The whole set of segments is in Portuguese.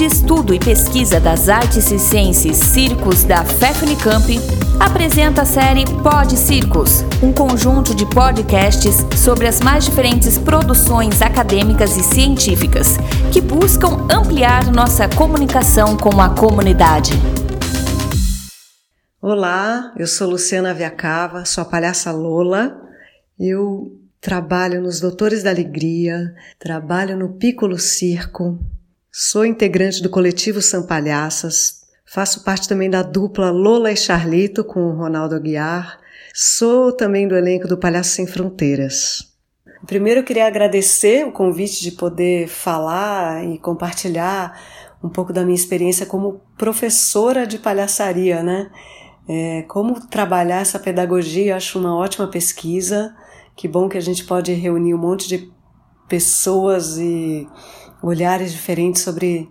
de Estudo e Pesquisa das Artes e Ciências Circos da FEFNICAMP, apresenta a série Pod Circos, um conjunto de podcasts sobre as mais diferentes produções acadêmicas e científicas que buscam ampliar nossa comunicação com a comunidade. Olá, eu sou Luciana Viacava, sou a palhaça Lola. Eu trabalho nos Doutores da Alegria, trabalho no Piccolo Circo, sou integrante do coletivo São Palhaças, faço parte também da dupla Lola e Charlito com o Ronaldo Aguiar, sou também do elenco do Palhaço Sem Fronteiras. Primeiro eu queria agradecer o convite de poder falar e compartilhar um pouco da minha experiência como professora de palhaçaria, né? É, como trabalhar essa pedagogia, acho uma ótima pesquisa. Que bom que a gente pode reunir um monte de pessoas e olhares diferentes sobre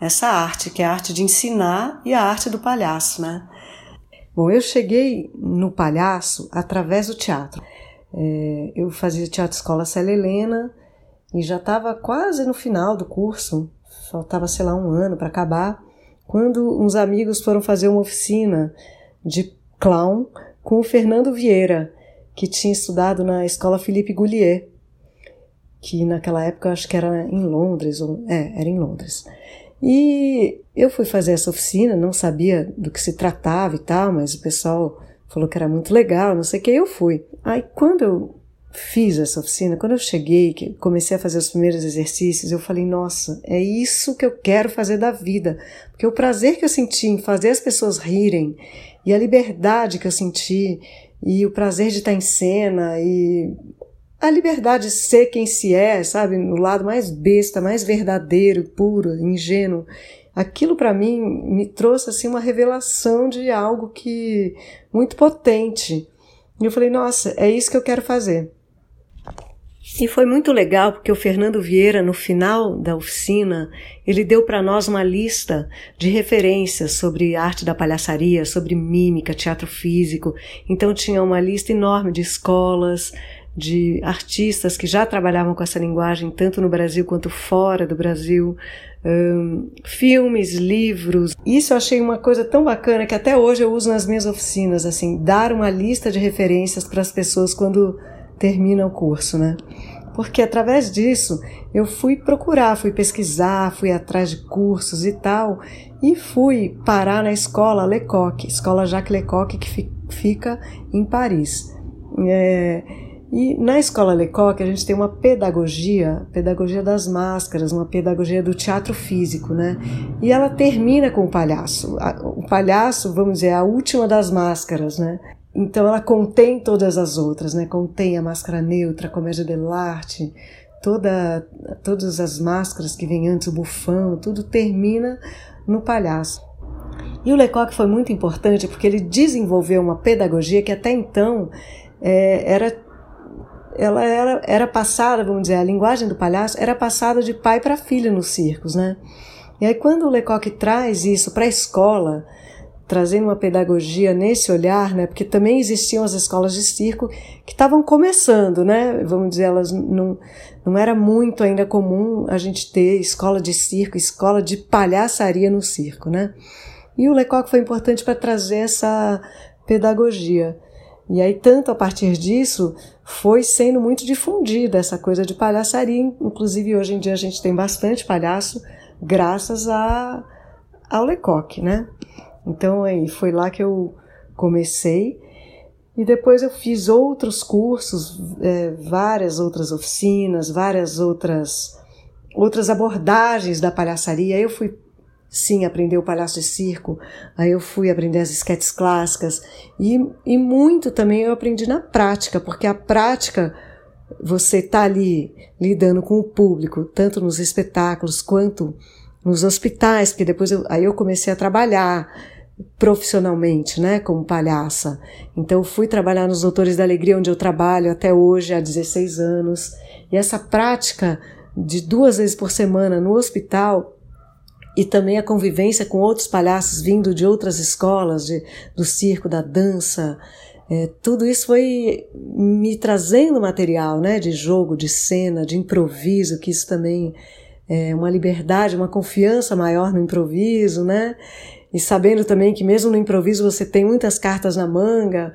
essa arte, que é a arte de ensinar e a arte do palhaço, né? Bom, eu cheguei no palhaço através do teatro. É, eu fazia teatro escola Célia Helena e já estava quase no final do curso, faltava, sei lá, um ano para acabar, quando uns amigos foram fazer uma oficina de clown com o Fernando Vieira, que tinha estudado na escola Philippe Goulier, que naquela época acho que era em Londres, ou, é, era em Londres. E eu fui fazer essa oficina, não sabia do que se tratava e tal, mas o pessoal falou que era muito legal, não sei o que, eu fui. Aí quando eu fiz essa oficina, quando eu cheguei, que comecei a fazer os primeiros exercícios, eu falei, nossa, é isso que eu quero fazer da vida. Porque o prazer que eu senti em fazer as pessoas rirem e a liberdade que eu senti e o prazer de estar em cena e a liberdade de ser quem se é, sabe, no lado mais besta, mais verdadeiro, puro, ingênuo. Aquilo para mim me trouxe assim uma revelação de algo que muito potente. E eu falei, nossa, é isso que eu quero fazer. E foi muito legal porque o Fernando Vieira, no final da oficina, ele deu para nós uma lista de referências sobre arte da palhaçaria, sobre mímica, teatro físico. Então tinha uma lista enorme de escolas, de artistas que já trabalhavam com essa linguagem, tanto no Brasil quanto fora do Brasil, um, filmes, livros. Isso eu achei uma coisa tão bacana que até hoje eu uso nas minhas oficinas, assim, dar uma lista de referências para as pessoas quando termina o curso, né? Porque através disso eu fui procurar, fui pesquisar, fui atrás de cursos e tal, e fui parar na escola Lecoq, escola Jacques Lecoq, que fica em Paris. É, e na escola Lecoq a gente tem uma pedagogia, pedagogia das máscaras, uma pedagogia do teatro físico, né? E ela termina com o palhaço. O palhaço, vamos dizer, é a última das máscaras, né? Então ela contém todas as outras, né? Contém a máscara neutra, a comédia dell'arte, toda, todas as máscaras que vêm antes, o bufão, tudo termina no palhaço. E o Lecoq foi muito importante porque ele desenvolveu uma pedagogia que até então é, era ela era, era passada, vamos dizer, a linguagem do palhaço era passada de pai para filho nos circos, né? E aí quando o Lecoq traz isso para a escola, trazendo uma pedagogia nesse olhar, né? Porque também existiam as escolas de circo que estavam começando, né? Vamos dizer, elas não, não era muito ainda comum a gente ter escola de circo, escola de palhaçaria no circo, né? E o Lecoq foi importante para trazer essa pedagogia. E aí, tanto a partir disso, foi sendo muito difundida essa coisa de palhaçaria. Inclusive, hoje em dia a gente tem bastante palhaço graças a, ao Lecoq, né? Então aí foi lá que eu comecei e depois eu fiz outros cursos, é, várias outras oficinas, várias outras outras abordagens da palhaçaria. Eu fui sim aprender o palhaço de circo, aí eu fui aprender as esquetes clássicas e, e muito também eu aprendi na prática, porque a prática você tá ali lidando com o público, tanto nos espetáculos quanto nos hospitais, porque depois eu, aí eu comecei a trabalhar profissionalmente, né, como palhaça. Então fui trabalhar nos Doutores da Alegria, onde eu trabalho até hoje há 16 anos. E essa prática de duas vezes por semana no hospital e também a convivência com outros palhaços vindo de outras escolas, de, do circo, da dança, é, tudo isso foi me trazendo material, né, de jogo, de cena, de improviso, que isso também é, uma liberdade, uma confiança maior no improviso, né? E sabendo também que mesmo no improviso você tem muitas cartas na manga.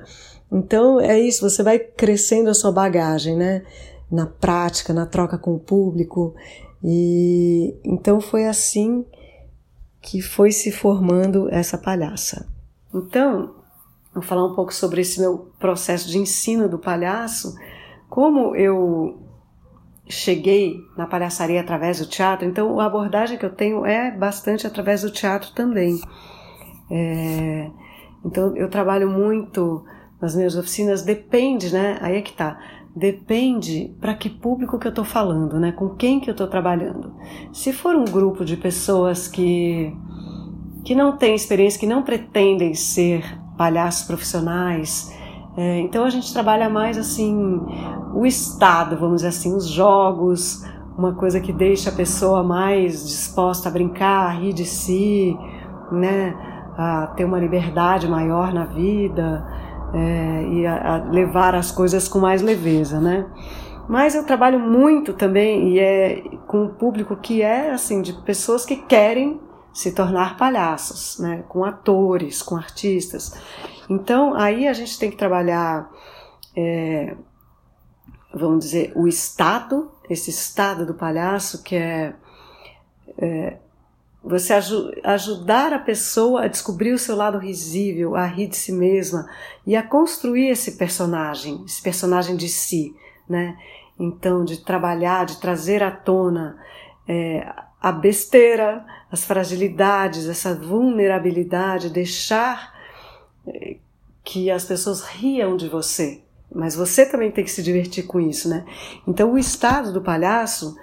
Então é isso, você vai crescendo a sua bagagem, né? Na prática, na troca com o público. E então foi assim que foi se formando essa palhaça. Então, vou falar um pouco sobre esse meu processo de ensino do palhaço, como eu cheguei na palhaçaria através do teatro, então a abordagem que eu tenho é bastante através do teatro também. É, então eu trabalho muito nas minhas oficinas, depende, né? Aí é que tá. Depende para que público que eu estou falando, né? Com quem que eu estou trabalhando. Se for um grupo de pessoas que que não têm experiência, que não pretendem ser palhaços profissionais, é, então a gente trabalha mais assim o estado, vamos dizer assim, os jogos, uma coisa que deixa a pessoa mais disposta a brincar, a rir de si, né, a ter uma liberdade maior na vida é, e a, a levar as coisas com mais leveza, né. Mas eu trabalho muito também e é com um público que é assim de pessoas que querem se tornar palhaços, né? com atores, com artistas. Então aí a gente tem que trabalhar, é, vamos dizer, o estado, esse estado do palhaço que é, é você ajudar a pessoa a descobrir o seu lado risível, a rir de si mesma e a construir esse personagem, esse personagem de si, né? Então, de trabalhar, de trazer à tona é, a besteira, as fragilidades, essa vulnerabilidade, deixar eh, que as pessoas riam de você. Mas você também tem que se divertir com isso, né? Então o estado do palhaço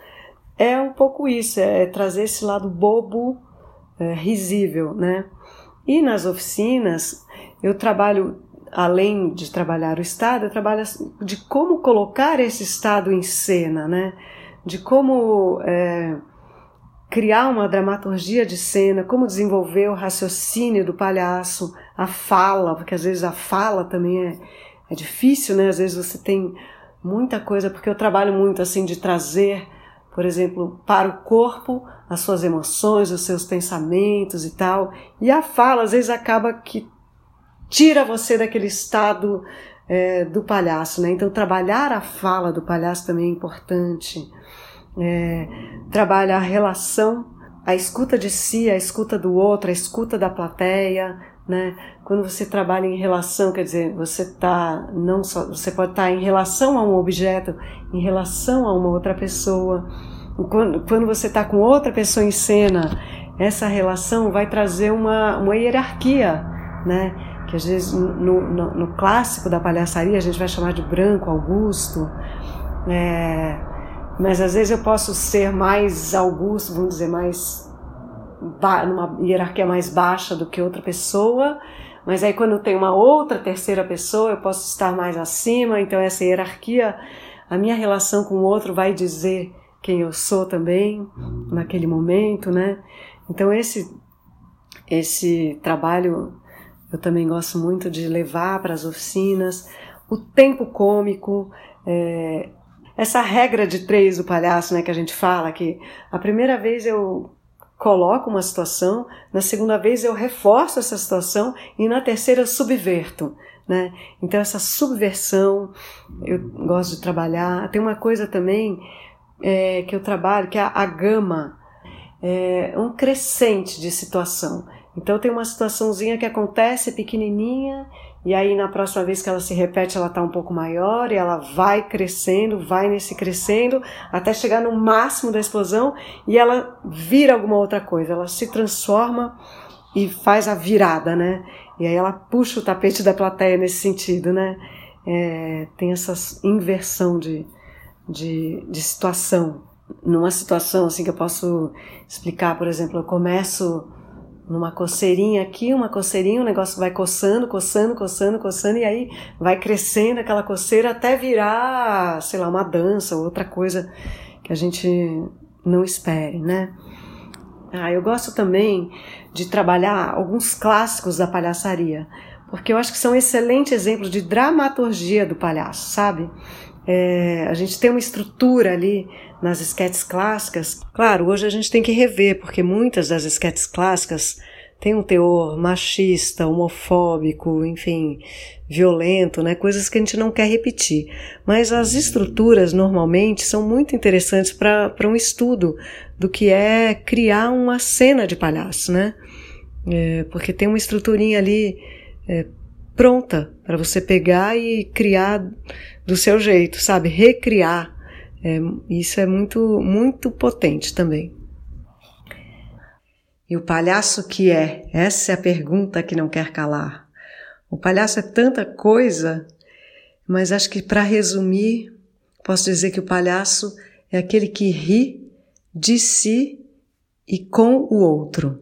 é um pouco isso, é trazer esse lado bobo, é, risível, né? E nas oficinas eu trabalho, além de trabalhar o estado, eu trabalho de como colocar esse estado em cena, né? De como é, criar uma dramaturgia de cena, como desenvolver o raciocínio do palhaço, a fala, porque às vezes a fala também é, é difícil, né? Às vezes você tem muita coisa, porque eu trabalho muito assim de trazer, por exemplo, para o corpo as suas emoções, os seus pensamentos e tal. E a fala às vezes acaba que tira você daquele estado é, do palhaço, né? Então trabalhar a fala do palhaço também é importante é, trabalha a relação, a escuta de si, a escuta do outro, a escuta da plateia, né? Quando você trabalha em relação, quer dizer, você tá não só, você pode estar tá em relação a um objeto, em relação a uma outra pessoa. Quando, quando você está com outra pessoa em cena, essa relação vai trazer uma, uma hierarquia, né? Que às vezes no, no, no clássico da palhaçaria a gente vai chamar de branco, Augusto. É, mas às vezes eu posso ser mais augusto, vamos dizer, mais numa hierarquia mais baixa do que outra pessoa, mas aí quando tem uma outra terceira pessoa, eu posso estar mais acima, então essa hierarquia, a minha relação com o outro vai dizer quem eu sou também naquele momento, né? Então esse esse trabalho eu também gosto muito de levar para as oficinas, o tempo cômico, é, essa regra de três do palhaço, né, que a gente fala, que a primeira vez eu coloco uma situação, na segunda vez eu reforço essa situação e na terceira eu subverto. Né? Então, essa subversão eu gosto de trabalhar. Tem uma coisa também é, que eu trabalho, que é a, a gama, é um crescente de situação. Então, tem uma situaçãozinha que acontece pequenininha e aí na próxima vez que ela se repete, ela está um pouco maior e ela vai crescendo, vai nesse crescendo, até chegar no máximo da explosão e ela vira alguma outra coisa, ela se transforma e faz a virada, né? E aí ela puxa o tapete da plateia nesse sentido, né? É, tem essa inversão de, de, de situação. Numa situação assim que eu posso explicar, por exemplo, eu começo numa coceirinha aqui, uma coceirinha, o negócio vai coçando, coçando, coçando, coçando, e aí vai crescendo aquela coceira até virar, sei lá, uma dança ou outra coisa que a gente não espere, né? Ah, eu gosto também de trabalhar alguns clássicos da palhaçaria, porque eu acho que são excelentes exemplos de dramaturgia do palhaço, sabe? É, a gente tem uma estrutura ali nas esquetes clássicas. Claro, hoje a gente tem que rever, porque muitas das esquetes clássicas têm um teor machista, homofóbico, enfim, violento, né? Coisas que a gente não quer repetir. Mas as estruturas normalmente são muito interessantes para um estudo do que é criar uma cena de palhaço, né? É, porque tem uma estruturinha ali é, pronta para você pegar e criar do seu jeito, sabe? Recriar. É, isso é muito, muito potente também. E o palhaço que é? Essa é a pergunta que não quer calar. O palhaço é tanta coisa, mas acho que para resumir, posso dizer que o palhaço é aquele que ri de si e com o outro.